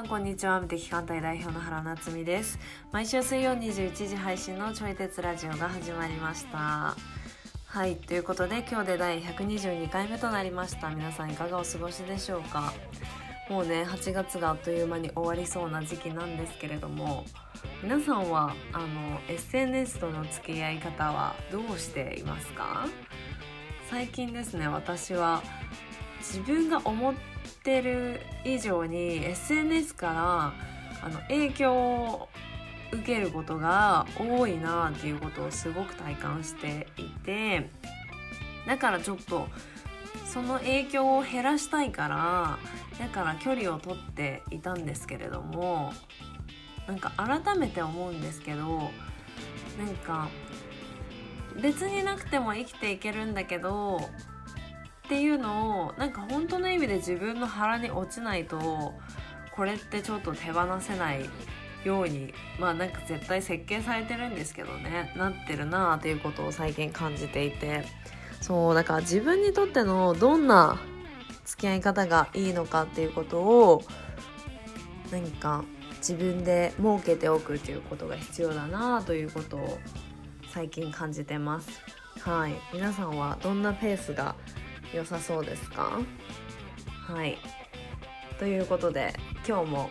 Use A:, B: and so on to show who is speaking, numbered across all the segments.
A: さんこんにちは。無敵艦隊代表の原夏実です。毎週水曜21時配信のちょい鉄ラジオが始まりました。はいということで今日で第122回目となりました。皆さんいかがお過ごしでしょうか？もうね8月があっという間に終わりそうな時期なんですけれども皆さんはあの SNS との付き合い方はどうしていますか？最近ですね私は自分が思ってる以上に SNS からあの影響を受けることが多いなっていうことをすごく体感していてだからちょっとその影響を減らしたいからだから距離を取っていたんですけれどもなんか改めて思うんですけどなんか別になくても生きていけるんだけどっていうのをなんか本当の意味で自分の腹に落ちないとこれってちょっと手放せないようにまあなんか絶対設計されてるんですけどねなってるなあということを最近感じていて。そうだから自分にとってのどんな付き合い方がいいのかっていうことを何か自分で設けておくっていうことが必要だなあということを最近感じてます。はい。皆さんはどんなペースが良さそうですか？はい。ということで今日も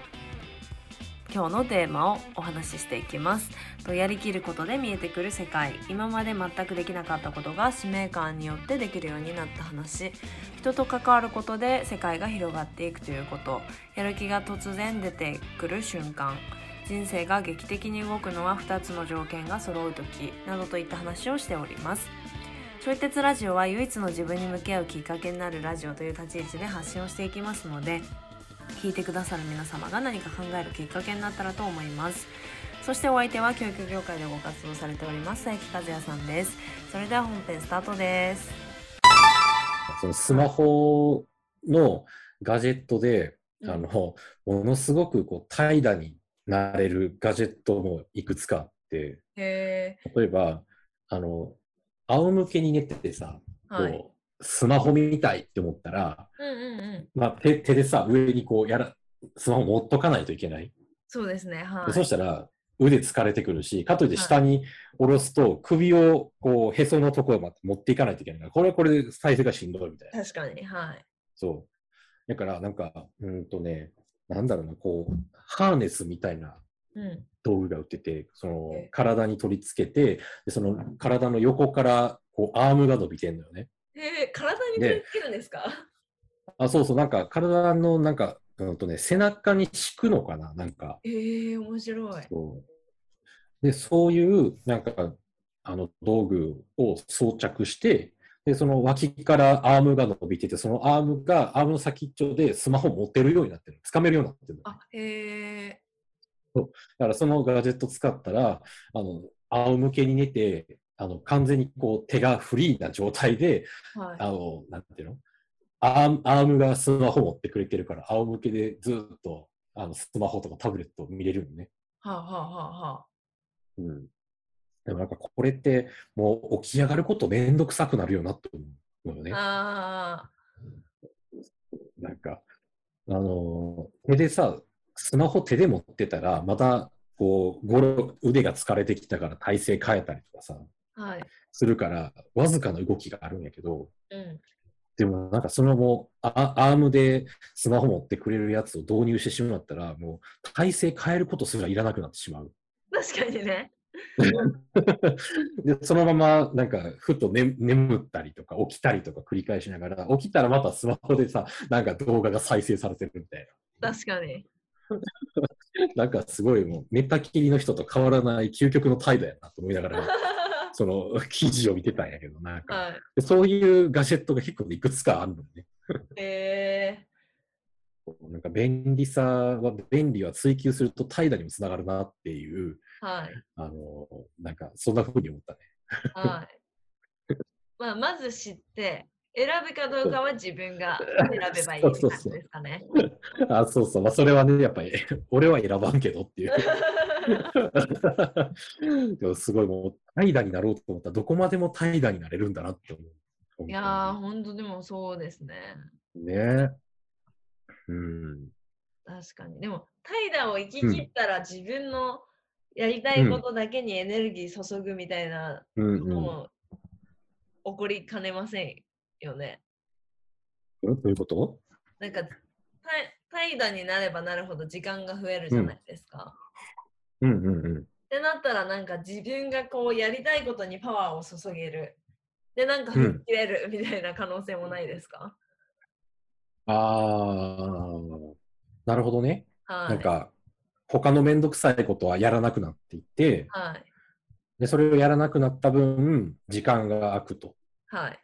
A: 今日のテーマをお話ししていきます。とやりきることで見えてくる世界。今まで全くできなかったことが使命感によってできるようになった話。人と関わることで世界が広がっていくということ。やる気が突然出てくる瞬間。人生が劇的に動くのは2つの条件が揃う時。などといった話をしております。ちょい鉄ラジオは唯一の自分に向き合うきっかけになるラジオという立ち位置で発信をしていきますので聞いてくださる皆様が何か考えるきっかけになったらと思います。そしてお相手は教育業界でご活動されております佐伯和也さんです。それでは本編スタートです。
B: そのスマホのガジェットで、あのものすごくこう怠惰になれるガジェットもいくつかあって例えばあの仰向けに寝ててさ、はい、こうスマホ見たいって思ったら、うんうんうんまあ、手手でさ上にこうやらスマホ持っとかないといけない。
A: そうですね、は
B: い、そしたら腕疲れてくるし、かといって下に下ろすと首をこうへそのところまで持っていかないといけないから、これはこれで再生がしんどいみたい
A: な。確かに、はい。
B: そう。だからなんか、うんとね、なんだろうな、こう、ハーネスみたいな道具が売ってて、その体に取り付けて、でその体の横からこうアームが伸びてんのよね。
A: えー、体に取り付けるんですか？
B: あ、そうそう、なんか体のなんか、うんとね、背中に敷くのかな、なんか。
A: えー、面白い。
B: そうで、そういうなんか、あの道具を装着して、で、その脇からアームが伸びてて、そのアームが、アームの先っちょでスマホを持てるようになってる。掴めるようになってる。
A: あ、へえ。
B: そうだからそのガジェット使ったら、あの、仰向けに寝て、あの、完全にこう手がフリーな状態で、はい、あの、なんていうの？アームアームがスマホ持ってくれてるから、仰向けでずっとあのスマホとかタブレット見れるのね。
A: はあ、はあははあ、
B: うん。でもなんかこれってもう起き上がることめんどくさくなるよなと思うよね。
A: あ
B: なんか、あの、手でさ、スマホ手で持ってたら、また、こう、ごろ腕が疲れてきたから体勢変えたりとかさ、
A: はい、
B: するから、わずかな動きがあるんやけど、
A: うん、
B: でもなんかそのもうアームでスマホ持ってくれるやつを導入してしまったら、もう体勢変えることすらいらなくなってしまう。
A: 確かにね。
B: でそのままなんかふと、ね、眠ったりとか起きたりとか繰り返しながら起きたらまたスマホでさなんか動画が再生されてるみたい
A: な。確かに。
B: なんかすごいもう寝たきりの人と変わらない究極の態度やなと思いながら その記事を見てたんやけどなんか、はい、そういうガジェットが結構いくつかあるのね。
A: え
B: ー、なんか便利さは便利は追求すると怠惰にもつながるなっていう、
A: はい、
B: あのなんかそんなふうに思ったね。
A: はい。まあまず知って選ぶかどうかは自分が 選べばいい感じですかね。
B: あ、そうそう。まあ、それはね、やっぱり、俺は選ばんけどっていう。でもすごいもう、怠惰になろうと思ったら、どこまでも怠惰になれるんだなって思
A: う。いやー、ほんとでもそうですね。
B: ねうん。
A: 確かに。でも、怠惰を生き切ったら自分のやりたいことだけにエネルギー注ぐみたいなことも起こりかねませんよね。
B: どういうこと？
A: なんか、怠惰になればなるほど時間が増えるじゃないですか。
B: うんうんうん。
A: ってなったらなんか自分がこうやりたいことにパワーを注げる。で、なんか吹っ切れるみたいな可能性もないですか、
B: うん、ああ、なるほどね。
A: はい、
B: なんか、他のめんどくさいことはやらなくなっていって、
A: はい、
B: で、それをやらなくなった分、時間が空くと。
A: はい。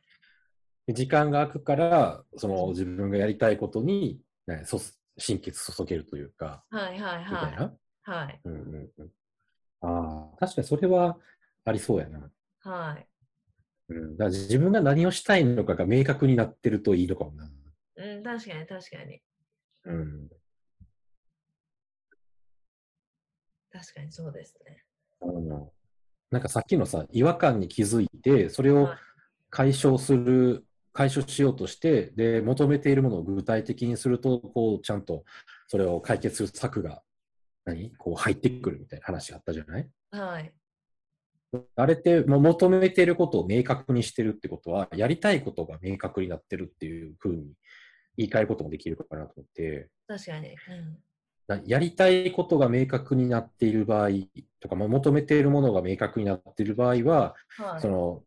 B: で時間が空くから、その自分がやりたいことに、ね、そ心血注げるというか、
A: はいはいはい。みたいな？はい。うんうん
B: うん。ああ、確かにそれはありそうやな。
A: はい。
B: うん、だ自分が何をしたいのかが明確になってるといいのかもな。
A: うん、確かに確かに。
B: うん。
A: 確かにそうですね。
B: うん、なんかさっきのさ、違和感に気づいて、それを解消する解消しようとして、で、求めているものを具体的にすると、こう、ちゃんとそれを解決する策が、何？こう入ってくるみたいな話があったじゃない？
A: はい。
B: あれって、もう求めていることを明確にしてるってことは、やりたいことが明確になってるっていうふうに言い換えることもできるかなと思って。
A: 確かに。
B: うん、やりたいことが明確になっている場合とか、まあ、求めているものが明確になっている場合は、はい、その、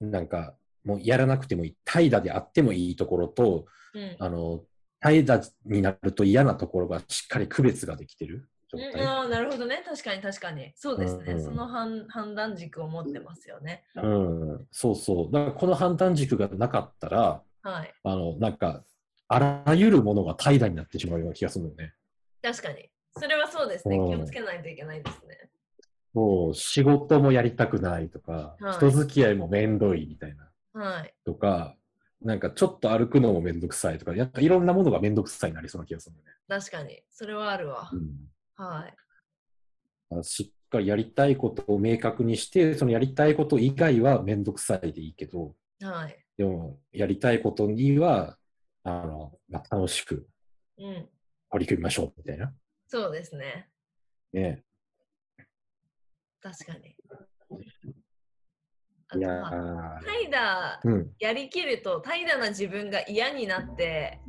B: なんか、もうやらなくてもいい、怠惰であってもいいところと、
A: うん、
B: あの、怠惰になると嫌なところがしっかり区別ができてる
A: 状態。うん、あなるほどね。確かに確かに。そうですね。うん、その判判断軸を持ってますよね。
B: うん、そうそう。だからこの判断軸がなかったら、
A: はい、
B: あの、なんか、あらゆるものが怠惰になってしまうような気がするのよね。
A: 確かに。それはそうですね。気をつけないといけないですね。
B: もう仕事もやりたくないとか、はい、人付き合いもめんどいみたいな。
A: はい、
B: とか、なんかちょっと歩くのもめんどくさいとか、やっぱいろんなものがめんどくさいになりそうな気がするね。
A: 確かに、それはあるわ。
B: うん、
A: は
B: い。しっかりやりたいことを明確にして、そのやりたいこと以外はめんどくさいでいいけど、
A: はい、
B: でも、やりたいことには、あの、まあ、楽しく取り組みましょうみたいな。
A: そうですね。
B: ね
A: 確かに。
B: いや
A: 怠惰やりきると、怠惰な自分が嫌になって、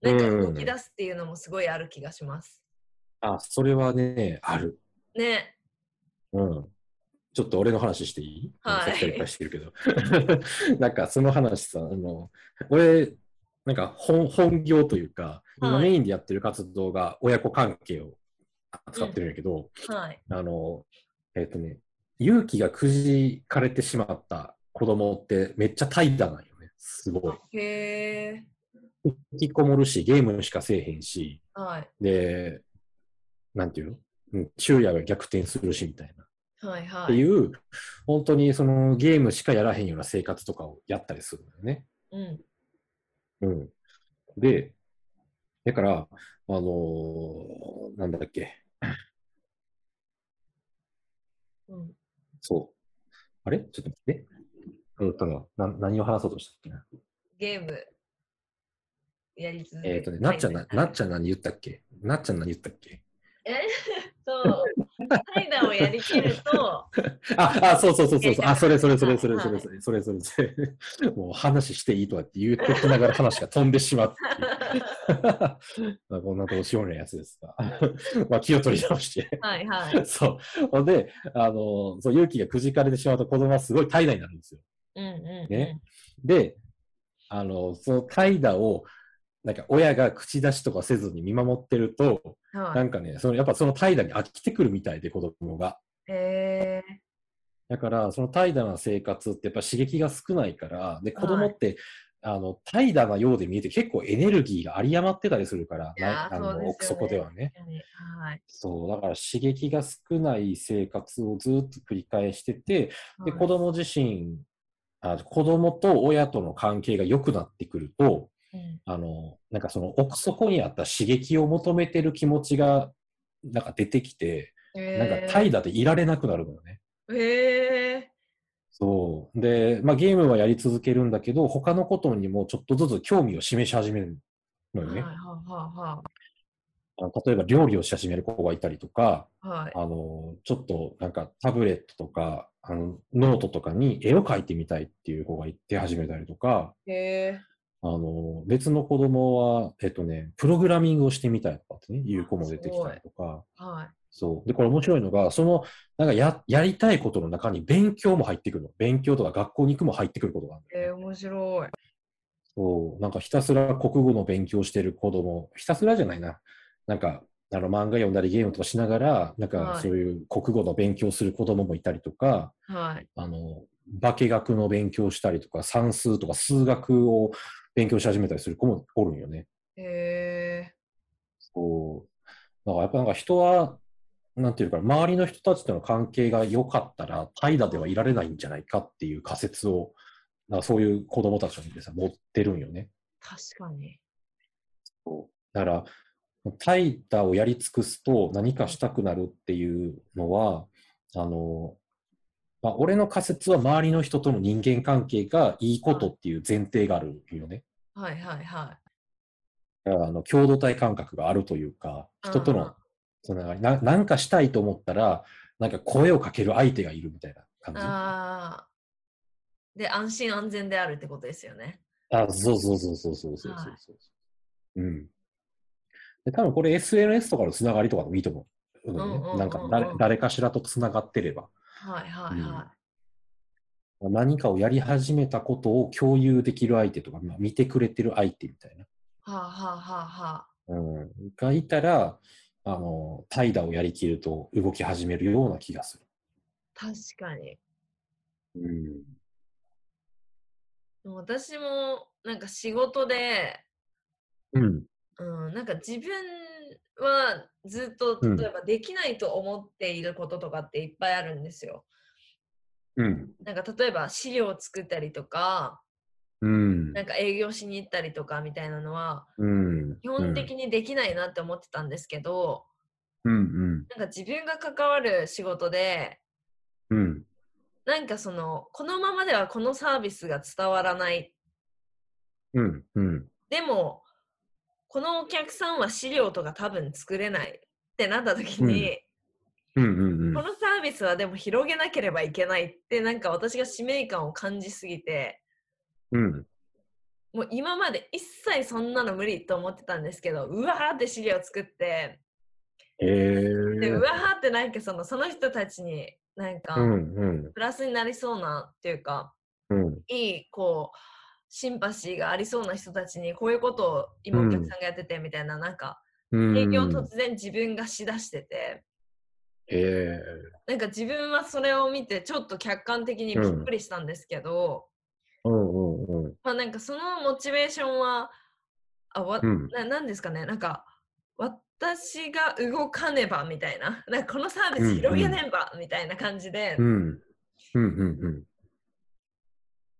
A: なんか動き出すっていうのもすごいある気がします。
B: うん、あ、それはね、ある。
A: ね。
B: うん。ちょっと俺の話していい？
A: はい。
B: さっきからしてるけど。なんかその話さ、あの、俺、なんか本本業というか、今メインでやってる活動が親子関係を扱ってるんやけど、
A: うん、はい、
B: あの、えっ、ー、とね、勇気がくじかれてしまった子供ってめっちゃ怠惰なんよね。すご
A: い。へえ。
B: 引きこもるし、ゲームしかせえへんし、
A: は
B: い、で、なんていうの？昼夜が逆転するしみたいな。
A: はいはい。
B: っていう、本当にそのゲームしかやらへんような生活とかをやったりするんだよね。
A: うん。
B: うん。で、だから、あのー、なんだっけ？
A: うん。
B: そう。あれ？ちょっと待って。え？っ、とねな、何を話そうとしたっけ？な。
A: ゲーム。やり続け
B: えっ、とね、なっちゃんな、なっちゃん何言ったっけ？なっちゃん何言ったっけ？
A: え？そう、怠惰をやりきると。
B: あ、あ、そうそうそうそう。あ、それそれそれそれそれそれそれそれそれ。もう話していいとかって言うときながら話が飛んでしまうまあこんなどうしようもないやつですが。まあ気を取り直して。
A: はいはい。
B: そう。ほんで、あの、そう、勇気がくじかれてしまうと子供はすごい怠惰になるんですよ。
A: うんうん、うん、
B: ね。で、あの、その怠惰をなんか親が口出しとかせずに見守ってると、はい、なんかね、そのやっぱその怠惰に飽きてくるみたいで、子供が。
A: へ
B: だから、その怠惰な生活ってやっぱ刺激が少ないから、で、子供って、はい、あの、怠惰なようで見えて結構エネルギーが有り余ってたりするから、あの、ね、奥底ではね。
A: はい、
B: そう、だから刺激が少ない生活をずっと繰り返してて、で、子供自身、あ子供と親との関係が良くなってくると、あの、なんかその奥底にあった刺激を求めてる気持ちが、なんか出てきて、なんか怠惰でいられなくなるのよね。
A: へえー。
B: そう。で、まあゲームはやり続けるんだけど、他のことにもちょっとずつ興味を示し始めるのよね。はい
A: はいはいはい。
B: 例えば料理をし始める子がいたりとか、
A: はい、
B: あの、ちょっとなんかタブレットとか、あのノートとかに絵を描いてみたいっていう子がいて始めたりとか、
A: へ
B: あの、別の子供は、えっとね、プログラミングをしてみたいとかってね、いう子も出てきたりとか、
A: はい、
B: そう。で、これ面白いのが、その、なんかや、やりたいことの中に勉強も入ってくるの。勉強とか学校に行くも入ってくることがある、
A: ね。えー、面白い。
B: そう。なんかひたすら国語の勉強してる子供、ひたすらじゃないな。なんか、あの漫画読んだりゲームとかしながら、なんかそういう国語の勉強する子供もいたりとか、
A: はい、
B: あの、化学の勉強したりとか、算数とか数学を勉強し始めたりする子もおるんよね。
A: へえ。
B: そう。だからやっぱなんか人は、なんていうか、周りの人たちとの関係が良かったら、怠惰ではいられないんじゃないかっていう仮説を、なんかそういう子供たちにさ、持ってるんよね。
A: 確かに。
B: そうだから、怠惰をやり尽くすと何かしたくなるっていうのは、あの、まあ、俺の仮説は周りの人との人間関係がいいことっていう前提があるよね。
A: はいはいはい。
B: だからあの共同体感覚があるというか、人とのつながりな、なんかしたいと思ったら、なんか声をかける相手がいるみたいな感じ。
A: ああ。で、安心安全であるってことですよね。
B: あ、そうそうそうそうそうそうそうそう、はい、うん。で、多分これ SNS とかのつながりとかでもいいと思う。うんなんか誰誰かしらとつながってれば。
A: はいはいはい。
B: うん、何かをやり始めたことを共有できる相手とか、まあ、見てくれてる相手みたいな。
A: はあはあはあはあ。
B: うん。がいたら、あの、怠惰をやりきると動き始めるような気がする。
A: 確かに。
B: うん。
A: 私もなんか仕事で、
B: うん。
A: うん、なんか自分はずっと例えばできないと思っていることとかっていっぱいあるんですよ。
B: うん。
A: なんか例えば資料を作ったりとか、
B: うん。
A: なんか営業しに行ったりとかみたいなのは、
B: うん。
A: 基本的にできないなって思ってたんですけど、
B: うんうん。
A: なんか自分が関わる仕事で、
B: うん。
A: なんかその、このままではこのサービスが伝わらない。
B: うん。うん。
A: でも、このお客さんは資料とか多分作れないってなった時に、
B: うんうんうん。
A: このサービスはでも広げなければいけないってなんか私が使命感を感じすぎて、
B: うん。
A: もう今まで一切そんなの無理と思ってたんですけど、うわーって資料作って、
B: えー。
A: でうわーってなんかそのその人たちになんか
B: うんうん。
A: プラスになりそうなっていうか、
B: うん。
A: いいこうシンパシーがありそうな人たちにこういうことを今お客さんがやっててみたいな、なんか
B: うん。
A: 営業を突然自分がしだしてて、
B: え
A: なんか自分はそれを見てちょっと客観的にびっくりしたんですけど、
B: ー。うん。
A: まあなんかそのモチベーションはあわ、
B: うん
A: ななんですかねなんか私が動かねばみたいななんかこのサービス広げねばみたいな感じで、っ
B: うん。うんうんうん。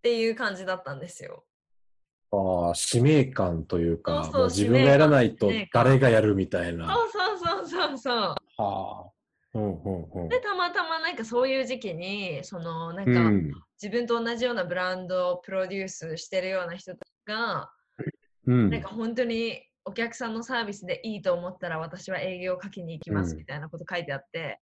A: ていう感じだったんですよ。
B: ああ、使命感というか、
A: そうそう
B: もう自分がやらないと誰がやるみたいな。
A: そうそうそうそうそう。
B: はあ。うんうんうん。
A: でたまたまなんかそういう時期にそのなんか
B: うん。
A: 自分と同じようなブランドをプロデュースしてるような人が、
B: うん。
A: なんか本当にお客さんのサービスでいいと思ったら私は営業をかけに行きます
B: うん
A: みたいなこと書いてあって、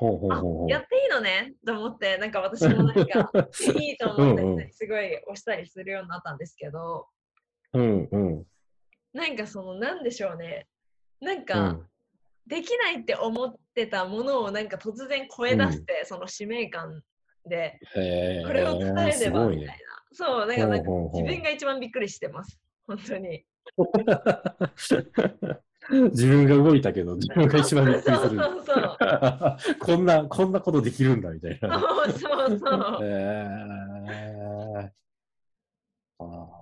B: ほうほう
A: あ
B: ほうほう。
A: やっていいのねと思ってなんか私もなんか いいと思った人にすごい押したりするようになったんですけど
B: うんうん。
A: なんかそのなんでしょうねなん
B: う
A: か、
B: ん。
A: できないって思ってたものをなんか突然超え出して、その使命感で。これを伝えれ
B: す
A: ばみたいな。そうなんかなんか自分が一番びっくりしてます本当に
B: 自分が動いたけど、自分が一番びっくりする。
A: そうそうそう
B: こんな、こんなことできるんだみたいな。
A: そうそうそう
B: えー、あ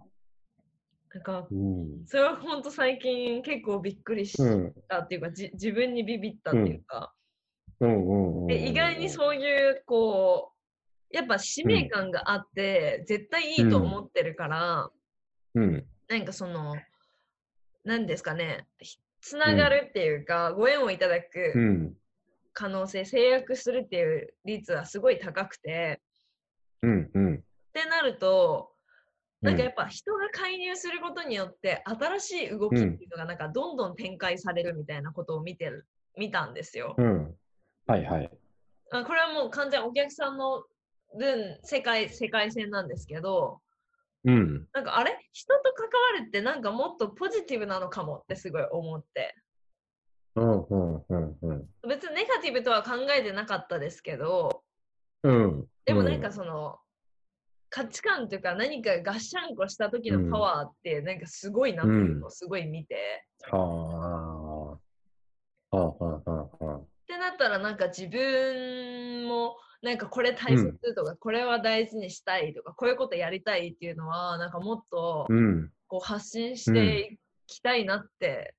A: なんか
B: ーうん。
A: それは本当最近結構びっくりし
B: うん。
A: たっていうか、じ自分にビビったっていうか、
B: うんうんうん。
A: で意外にそういうこうやっぱ使命感があって、絶対いいと思ってるから、
B: うん。
A: なんかその何ですかねひつながるっていうか、ご縁をいただ
B: う
A: く
B: ん。
A: 可能性制約するっていう率はすごい高くて
B: うん。うん。
A: ってなるとなんかやっぱ人が介入することによって新しい動きっていうのがなんかどんどん展開されるみたいなことを見てる、見たんですよ。
B: うん。はいはい。
A: あこれはもう完全お客さんの分世界世界線なんですけど、
B: うん、
A: なんかあれ？人と関わるってなんかもっとポジティブなのかもってすごい思って。
B: うんうんうんうん、
A: 別にネガティブとは考えてなかったですけど、
B: うん、
A: でもなんかその、価値観というか何かガッシャンコした時のパワーってなんかすごいなっていうのをすごい見て。
B: うん、はあ。はあはあはあ。
A: ってなったらなんか自分もなんかこれ大切とか、うん、これは大事にしたいとかこういうことやりたいっていうのはなんかもっとこう発信していきたいなって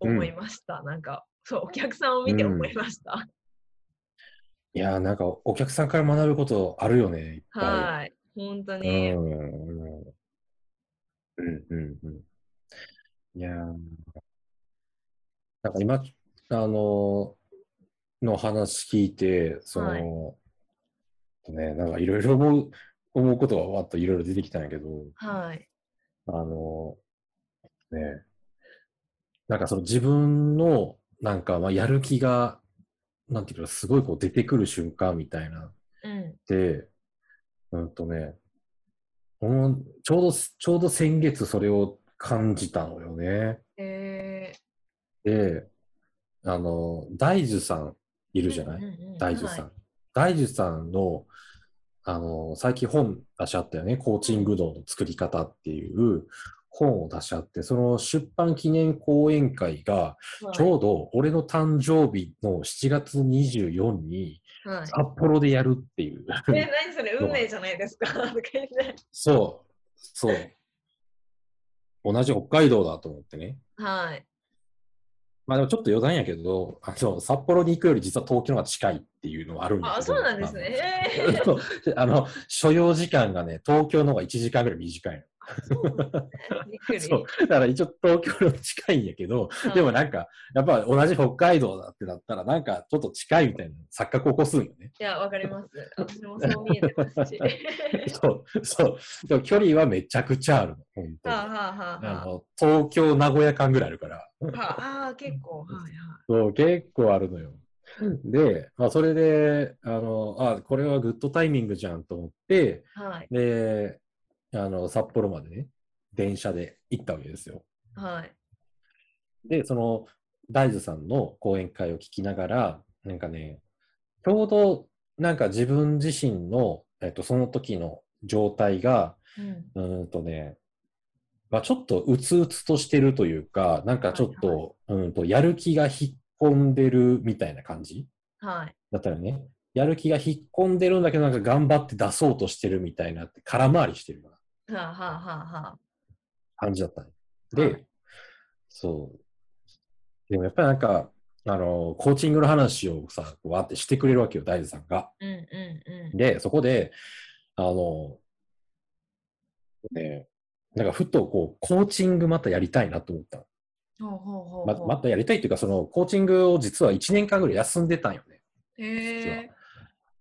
A: 思いました、うん、なんかそうお客さんを見て思いました、
B: いやなんかお客さんから学ぶことあるよね
A: はい本当に。うん
B: うんうん。うんいやなんか今あのの話聞いて、その、はい、ね、なんかいろいろ思う、思うことがわっといろいろ出てきたんやけど、
A: はい。
B: あの、ね、なんかその自分の、なんか、まあ、やる気が、なんていうか、すごいこう出てくる瞬間みたいな。
A: うん。
B: で、うんとね、このちょうど、ちょうど先月それを感じたのよね。
A: え
B: ー、で、あの、大樹さんいるじゃない、大樹さん。大樹さんの、あの、最近本出し合ったよね。コーチング道の作り方っていう本を出し合って、その出版記念講演会が、ちょうど俺の誕生日の7月24に、札幌でやるっていう。
A: はい、え、何それ、運命じゃないですか？
B: そう、そう。同じ北海道だと思ってね。
A: はい。
B: まあでもちょっと余談やけど、あの札幌に行くより実は東京の方が近いっていうのはあるんです
A: あ、そうなんですね。
B: あの、所要時間がね、東京の方が1時間ぐらい短いの。そうだから一応東京の近いんやけど、はい、でもなんか、やっぱ同じ北海道だってなったら、なんかちょっと近いみたいな錯覚を起こすんよね。
A: いや、わかります。私もそう見えてますし。
B: そう、そう。でも距離はめちゃくちゃあるの、本当に。はあはあ、あの東京、名古屋間ぐらいあるから。
A: はあ、結構、はいはい。
B: そう、結構あるのよ。で、まあ、それで、あの、あ、これはグッドタイミングじゃんと思って、
A: はい、
B: で、あの、札幌までね、電車で行ったわけですよ。
A: はい。
B: で、その、大豆さんの講演会を聞きながら、なんかね、ちょうど、なんか自分自身の、えっと、その時の状態が、うん、うんとね、まあ、ちょっとうつうつとしてるというか、なんかちょっと、はいはい、うんと、やる気が引っ込んでるみたいな感じ、
A: はい、
B: だったらね、やる気が引っ込んでるんだけど、なんか頑張って出そうとしてるみたいなって、空回りしてるような。
A: はあはあはあ、
B: 感じだったね。で、はい、そう。でもやっぱりなんか、あの、コーチングの話をさ、わってしてくれるわけよ、大豆さんが。
A: うんうんうん、
B: で、そこで、あの、ね、なんかふとこう、コーチングまたやりたいなと思った。
A: ほうほうほ
B: うままたやりたいっていうか、そのコーチングを実は1年間ぐらい休んでたんよね。
A: へ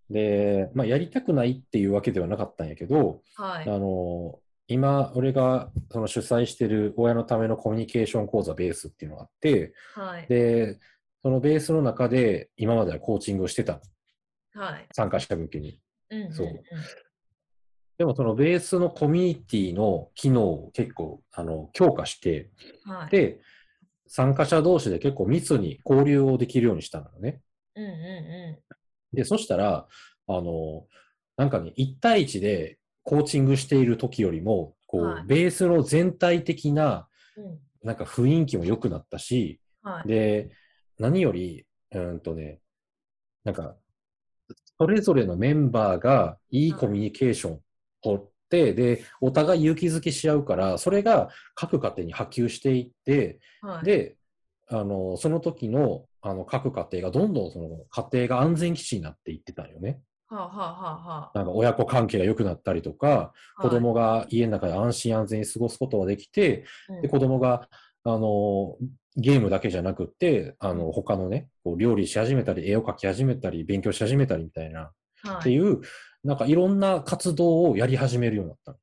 B: で、まあ、やりたくないっていうわけではなかったんやけど、
A: はい、
B: あの今、俺がその主催してる親のためのコミュニケーション講座ベースっていうのがあって、
A: はい、
B: で、そのベースの中で今まではコーチングをしてた。
A: はい、
B: 参加者向けに。
A: うん、
B: そう。でもそのベースのコミュニティの機能を結構あの強化して、
A: はい、
B: で、参加者同士で結構密に交流をできるようにしたのね。
A: うんうんう
B: ん、で、そしたら、あの、なんかね、1対1でコーチングしている時よりも、こう、はい、ベースの全体的な、なんか雰囲気も良くなったし、
A: はい、
B: で、何より、うんとね、なんか、それぞれのメンバーがいいコミュニケーションを取って、で、お互い勇気づけし合うから、それが各家庭に波及していって、
A: はい、
B: で、あの、その時の、あの、各家庭がどんどんその家庭が安全基地になっていってたんよね。
A: はあはあは
B: あ、なんか親子関係が良くなったりとか、はい、子供が家の中で安心安全に過ごすことができて、うん、で子供があのゲームだけじゃなくて、あの他のね、こう料理し始めたり、絵を描き始めたり、勉強し始めたりみたいな、はい、っていう、なんかいろんな活動をやり始めるようになった。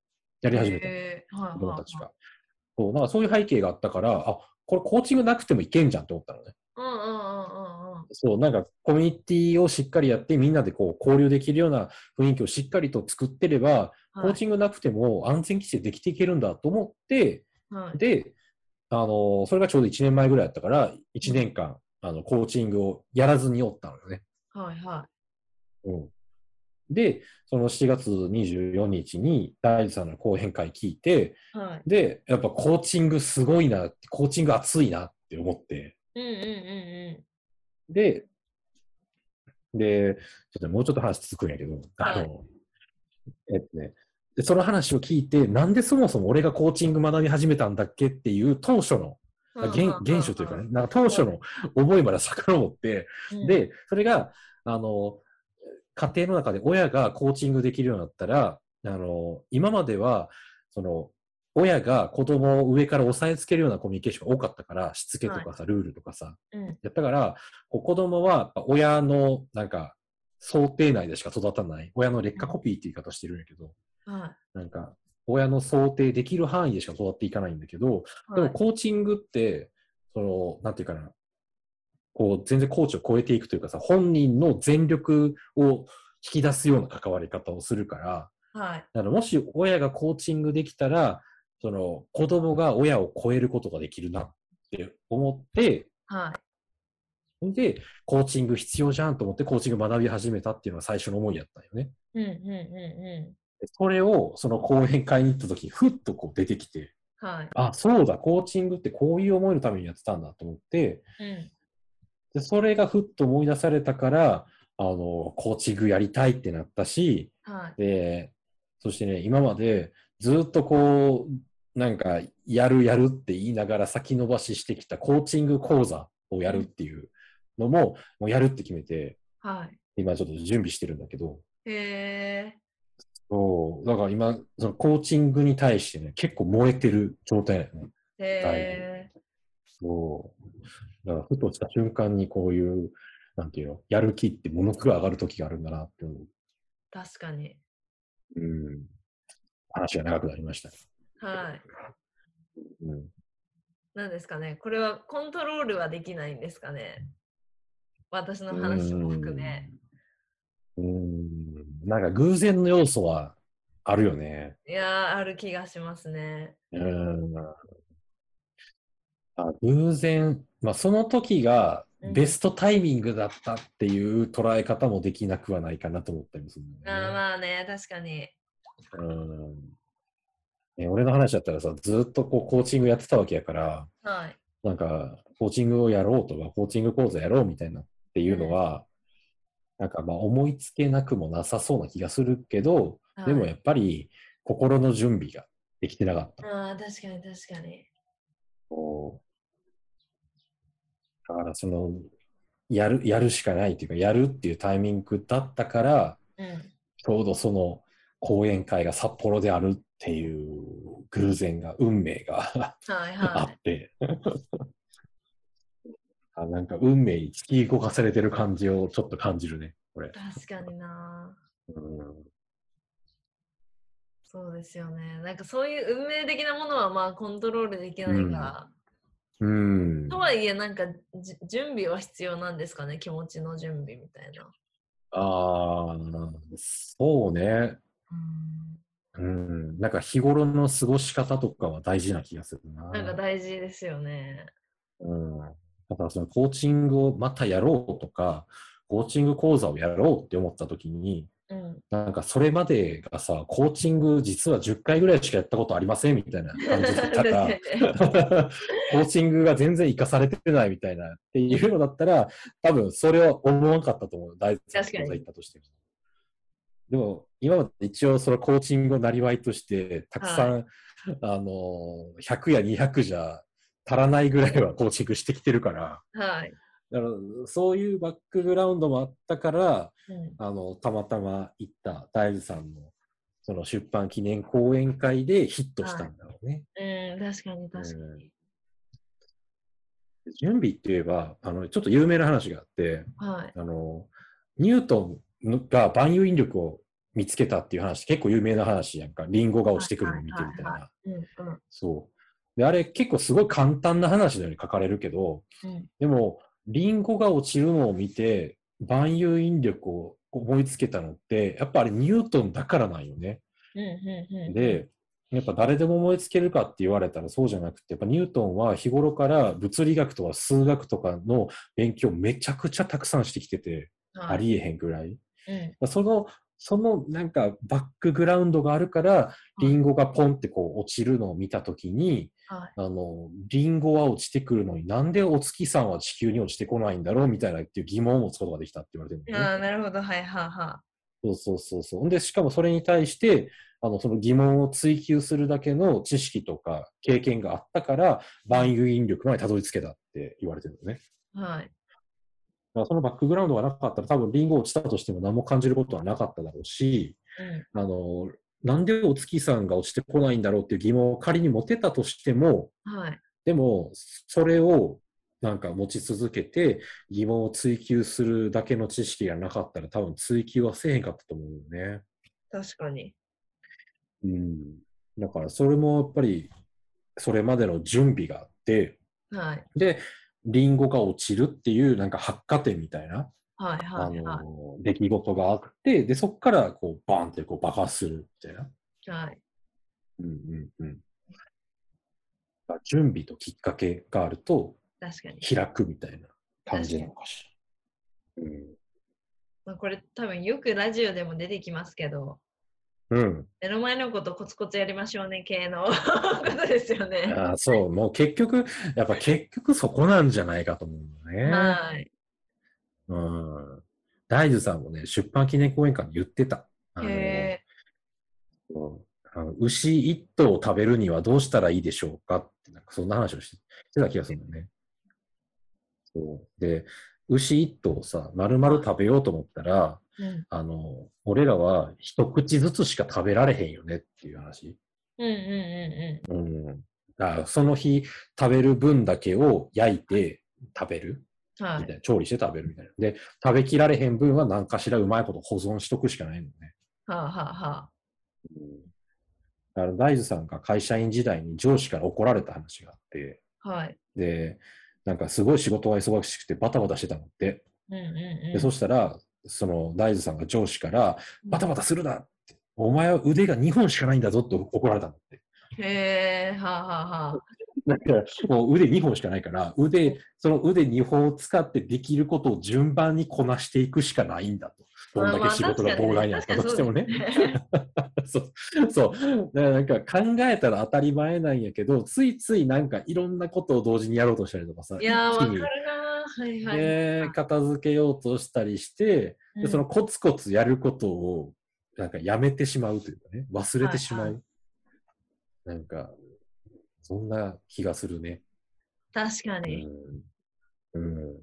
B: やり始めた、えー、子供たちが。そうなんかそういう背景があったから、あこれコーチングなくてもいけんじゃんって思ったのね。
A: うんうんうんうん
B: そう、なんかコミュニティをしっかりやって、みんなでこう交流できるような雰囲気をしっかりと作ってれば、コーチングなくても安全規制できていけるんだと思って、はい、で、あの、それがちょうど1年前ぐらいだったから、1年間、あの、コーチングをやらずにおったのよね。
A: はいはい。
B: うん。で、その7月24日に大地さんの講演会聞いて、はい、で、やっぱコーチングすごいな、コーチング熱いなって思って、
A: うんうんうんうん。
B: で、で、ちょっともうちょっと話続くんやけど、あの、えっとね、で、その話を聞いて、なんでそもそも俺がコーチング学び始めたんだっけっていう当初の、原原初というかね、なんか当初の覚えまで遡って、で、それが、あの、家庭の中で親がコーチングできるようになったら、あの、今までは、その、親が子供を上から押さえつけるようなコミュニケーションが多かったから、しつけとかさ、はい、ルールとかさ、うん、やったから、子供は親のなんか想定内でしか育たない、親の劣化コピーって言い方してるんやけど、はい、なんか親の想定できる範囲でしか育っていかないんだけど、でもコーチングって、その、なんていうかな、こう全然コーチを超えていくというかさ、本人の全力を引き出すような関わり方をするから、はい、だからもし親がコーチングできたら、その子供が親を超えることができるなって思って、はい。で、コーチング必要じゃんと思ってコーチング学び始めたっていうのが最初の思いやったよね。
A: うんうんうんうん。
B: それをその講演会に行った時にふっとこう出てきて、はい。あ、そうだ、コーチングってこういう思いのためにやってたんだと思って、うん。で、それがふっと思い出されたから、あの、コーチングやりたいってなったし、はい。で、そしてね、今までずっとこう、なんか、やるやるって言いながら先延ばししてきたコーチング講座をやるっていうのも、もうやるって決めて、はい、今ちょっと準備してるんだけど。
A: へえ。
B: そう。だから今、そのコーチングに対してね、結構燃えてる状態だよね。
A: へえ。
B: そう。だから、ふとした瞬間にこういう、なんていうの、やる気ってものすごい上がる時があるんだなって思う。
A: 確かに。
B: うん。話が長くなりました。
A: はい。うん、なんですかね、これはコントロールはできないんですかね。私の話も含め。
B: うん、なんか偶然の要素はあるよね。
A: いやある気がしますね。
B: うんあ偶然、まあ、その時がベストタイミングだったっていう捉え方もできなくはないかなと思ったりもする、ね、
A: あまあね、確かに。
B: うん。ね、俺の話だったらさ、ずっとこうコーチングやってたわけやから、はい、なんか、コーチングをやろうとか、コーチング講座やろうみたいなっていうのは、うん、なんかまあ思いつけなくもなさそうな気がするけど、はい、でもやっぱり心の準備ができてなかった。
A: ああ、確かに確かに。
B: そう。だからその、やる、やるしかないっていうか、やるっていうタイミングだったから、うん、ちょうどその講演会が札幌であるっていう偶然が、運命がはいはい、あって あ、なんか運命に突き動かされてる感じをちょっと感じるね、これ。
A: 確かにな、うん。そうですよね。なんかそういう運命的なものはまあコントロールできないか
B: ら。うん。うん、
A: とはいえ、なんか準備は必要なんですかね、気持ちの準備みたいな。
B: ああ、そうね。うんうん、なんか日頃の過ごし方とかは大事な気がするな。
A: なんか大事ですよ
B: ね。うん。だからそのコーチングをまたやろうとか、コーチング講座をやろうって思った時に、うん、なんかそれまでがさ、コーチング実は10回ぐらいしかやったことありませんみたいな感じだったら コーチングが全然活かされてないみたいなっていうのだったら、多分それは思わなかったと思う。大事な講座行ったとしても。でも、今まで一応そのコーチングをなりわいとして、たくさん、はい、あの、100や200じゃ足らないぐらいはコーチングしてきてるから、
A: はい。
B: だからそういうバックグラウンドもあったから、うん、あの、たまたま行った大豆さんのその出版記念講演会でヒットしたんだろうね。
A: はい、うん、確かに確かに。
B: 準備って言えば、あの、ちょっと有名な話があって、はい、あの、ニュートンが万有引力を見つけたっていう話、結構有名な話やんか。リンゴが落ちてくるのを見てみたいな。そう。で、あれ結構すごい簡単な話のように書かれるけど、うん、でも、リンゴが落ちるのを見て、万有引力を思いつけたのって、やっぱあれニュートンだからなんよね。で、やっぱ誰でも思いつけるかって言われたらそうじゃなくて、やっぱニュートンは日頃から物理学とか数学とかの勉強めちゃくちゃたくさんしてきてて、はい、ありえへんぐらい。うん、そのそのなんかバックグラウンドがあるから、リンゴがポンってこう落ちるのを見たときに、はい、あの、リンゴは落ちてくるのになんでお月さんは地球に落ちてこないんだろうみたいなっていう疑問を持つことができたって言われてる
A: あ、なるほど。はいはいはい。
B: そうそうそうそう。で、しかもそれに対して、あの、その疑問を追求するだけの知識とか経験があったから、万有引力までたどり着けたって言われてるのね。
A: はい。
B: そのバックグラウンドがなかったら多分リンゴ落ちたとしても何も感じることはなかっただろうし、うん、あの、なんでお月さんが落ちてこないんだろうっていう疑問を仮に持てたとしても、
A: はい、
B: でも、それをなんか持ち続けて疑問を追求するだけの知識がなかったら多分追求はせえへんかったと思うよね。
A: 確かに。
B: うん。だからそれもやっぱりそれまでの準備があって、
A: はい、
B: で、リンゴが落ちるっていうなんか発火点みたいな、
A: はいはいはい、あ
B: の出来事があって、で、そこからこうバーンってこう爆発するみたい
A: な。はい。
B: うんうんうん。準備ときっかけがあると、
A: 確かに。
B: 開くみたいな感じなのかしら。うん。
A: まあ、これ多分よくラジオでも出てきますけど、
B: うん、
A: 目の前のことコツコツやりましょうね系の ことですよね。
B: あそう、もう結局、やっぱ結局そこなんじゃないかと思うね。
A: はい。
B: うん。大豆さんもね、出版記念講演会に言ってた。
A: へ
B: あの牛一頭を食べるにはどうしたらいいでしょうかって、なんかそんな話をしてた気がするんだよね。そうで、牛一頭さ、丸々食べようと思ったら、うん、あの、俺らは一口ずつしか食べられへんよねっていう話。
A: うんうんうんうん。うん。
B: だからその日食べる分だけを焼いて食べる。はい、みたいな調理して食べるみたいな。で、食べきられへん分は何かしらうまいこと保存しとくしかないのね。
A: はあはあはあ。
B: うん、だから大豆さんが会社員時代に上司から怒られた話があって、
A: はい。
B: で、なんかすごい仕事が忙しくてバタバタしてたのって。
A: うんうんうん、
B: でそしたら、その大豆さんが上司から、バタバタするなって、お前は腕が2本しかないんだぞって怒られたんだって。
A: へえ、はあ、はあはあ。
B: だからもう腕2本しかないから、腕、その腕2本を使ってできることを順番にこなしていくしかないんだと。どんだけ仕事が膨大にあったとしてもね。そう。そう。だからなんか考えたら当たり前なんやけど、ついついなんかいろんなことを同時にやろうとしたりとかさ。
A: いやー、わかるなはいはい、
B: で、片付けようとしたりして、でそのコツコツやることをなんかやめてしまうというかね、忘れてしまう。はいはい、なんか、そんな気がするね。
A: 確かに。
B: うん。うん、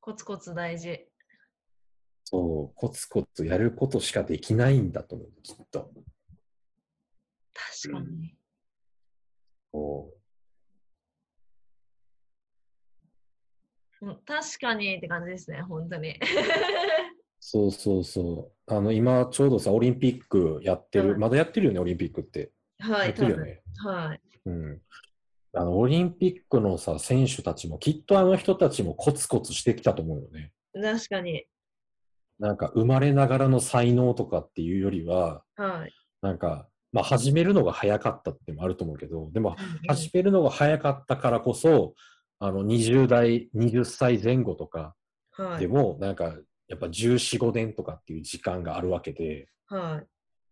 A: コツコツ大事。
B: そう、コツコツやることしかできないんだと思う、きっと。
A: 確かに。
B: うん、
A: 確かにって感じですね、本当に。
B: そうそうそう。あの、今ちょうどさ、オリンピックやってる、まだやってるよね、オリンピックって。
A: はい。
B: やってるよね。
A: はい。
B: うん。あの、オリンピックのさ、選手たちも、きっとあの人たちもコツコツしてきたと思うよね。
A: 確かに。
B: なんか、生まれながらの才能とかっていうよりは、
A: はい。
B: なんか、まあ、始めるのが早かったってもあると思うけど、でも、始めるのが早かったからこそ、あの、20代、20歳前後とかでも、なんか、やっぱ14、5年とかっていう時間があるわけで、
A: はい。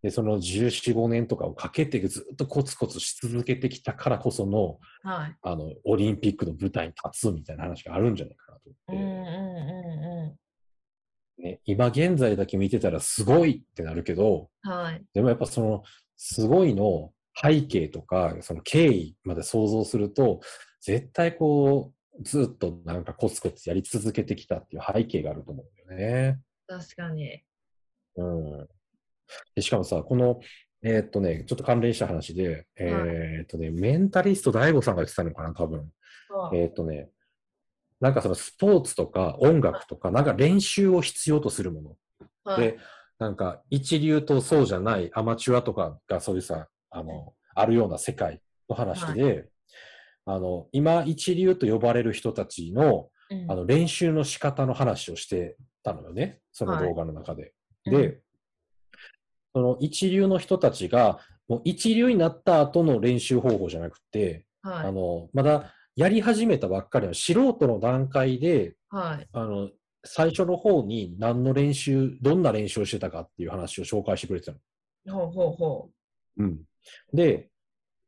B: で、その14、5年とかをかけてずっとコツコツし続けてきたからこその、
A: はい、
B: あの、オリンピックの舞台に立つみたいな話があるんじゃないかなと
A: 思って。うんうんうんうん。
B: ね、今現在だけ見てたらすごいってなるけど、
A: はい、
B: でもやっぱその、すごいの背景とか、その経緯まで想像すると、絶対こう、ずっとなんかコツコツやり続けてきたっていう背景があると思うんだよね。
A: 確かに。
B: うん。でしかもさ、この、えー、っとね、ちょっと関連した話で、えー、っとね、メンタリスト DAIGO さんが言ってたのかな、多分。えー、っとね、なんかそのスポーツとか音楽とか、なんか練習を必要とするもの。はい、で、なんか一流とそうじゃないアマチュアとかがそういうさ、あの、あるような世界の話で、はい、あの、今一流と呼ばれる人たちの、うん、あの練習の仕方の話をしてたのよね、その動画の中で。はい、で、うん、その一流の人たちが、もう一流になった後の練習方法じゃなくて、はい、あの、まだやり始めたばっかりの素人の段階で、はい、あの、最初の方に何の練習、どんな練習をしてたかっていう話を紹介してくれてた
A: の。ほうほうほ
B: う。うん。で、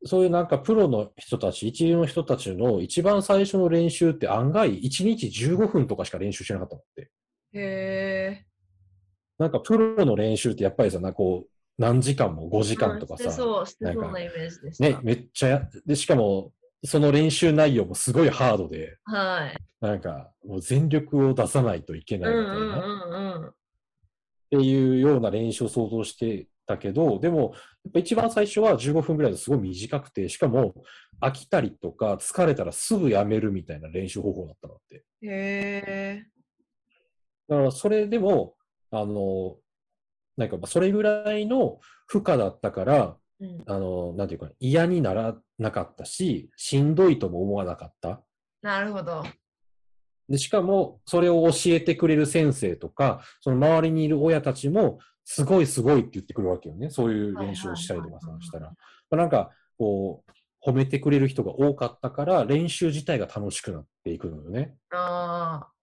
B: そういうなんかプロの人たち、一流の人たちの一番最初の練習って案外1日15分とかしか練習してなかったのって。
A: へえ。
B: なんかプロの練習ってやっぱりさ、なこう、何時間も5時間とかさ。
A: してそう、してそうなイメージで
B: した。ね、めっちゃや、で、しかも、その練習内容もすごいハードで、
A: はい。
B: なんか、もう全力を出さないといけないみたいな。うんうんうんうん、っていうような練習を想像してたけど、でも、やっぱ一番最初は15分ぐらいですごい短くて、しかも飽きたりとか疲れたらすぐやめるみたいな練習方法だったのって。
A: へ
B: だからそれでも、あの、なんかそれぐらいの負荷だったから、うん、あの、なんていうか、嫌にならなかったし、しんどいとも思わなかった。
A: なるほど。
B: で、しかも、それを教えてくれる先生とか、その周りにいる親たちも、すごいすごいって言ってくるわけよね。そういう練習をしたりとかさ、したら。まあ、なんか、こう、褒めてくれる人が多かったから、練習自体が楽しくなっていくのよね。
A: ああ。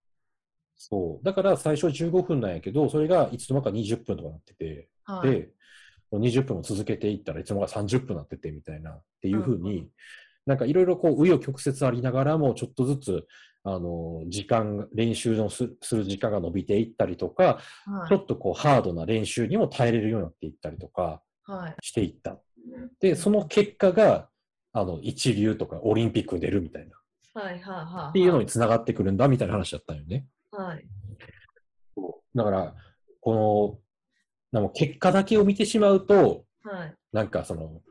B: そう。だから最初15分なんやけど、それがいつの間か20分とかなってて、はい、で、20分を続けていったらいつの間か30分なっててみたいなっていうふうに、ん、なんかいろいろこう、紆余曲折ありながらも、ちょっとずつ、あの、時間、練習のする時間が伸びていったりとか、はい、ちょっとこう、ハードな練習にも耐えれるようになっていったりとか、していった。はい、で、その結果が、あの、一流とかオリンピックに出るみたいな。
A: はいはいはい。
B: っていうのにつながってくるんだみたいな話だったよね。
A: はい。
B: だから、この、結果だけを見てしまうと、
A: はい、
B: なんかその、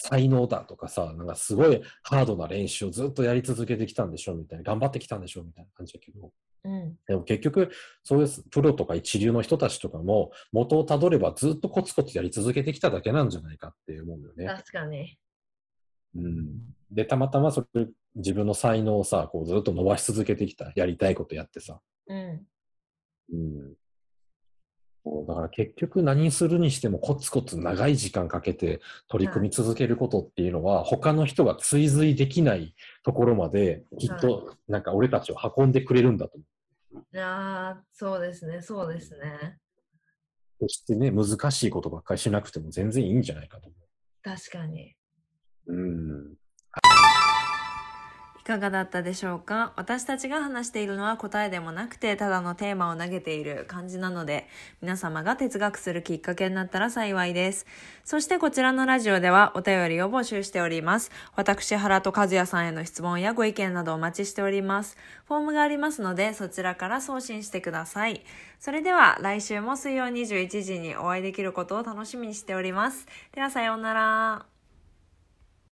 B: 才能だとかさ、なんかすごいハードな練習をずっとやり続けてきたんでしょみたいな、頑張ってきたんでしょみたいな感じだけど、
A: うん、
B: でも結局、そういうプロとか一流の人たちとかも、元をたどればずっとコツコツやり続けてきただけなんじゃないかって思うよね。
A: 確かに。
B: うん。で、たまたまそれ、自分の才能をさ、こうずっと伸ばし続けてきた、やりたいことやってさ。
A: うん。
B: うん。だから結局何するにしてもコツコツ長い時間かけて取り組み続けることっていうのは、他の人が追随できないところまできっとなんか俺たちを運んでくれるんだと思
A: う。いやそうですね、そうですね。
B: そしてね、難しいことばっかりしなくても全然いいんじゃないかと思う。
A: 確かに。
B: うん。
A: かがだったでしょうか？私たちが話しているのは答えでもなくてただのテーマを投げている感じなので皆様が哲学するきっかけになったら幸いです。そしてこちらのラジオではお便りを募集しております。私原と和也さんへの質問やご意見などお待ちしております。フォームがありますのでそちらから送信してください。それでは来週も水曜21時にお会いできることを楽しみにしております。ではさようなら。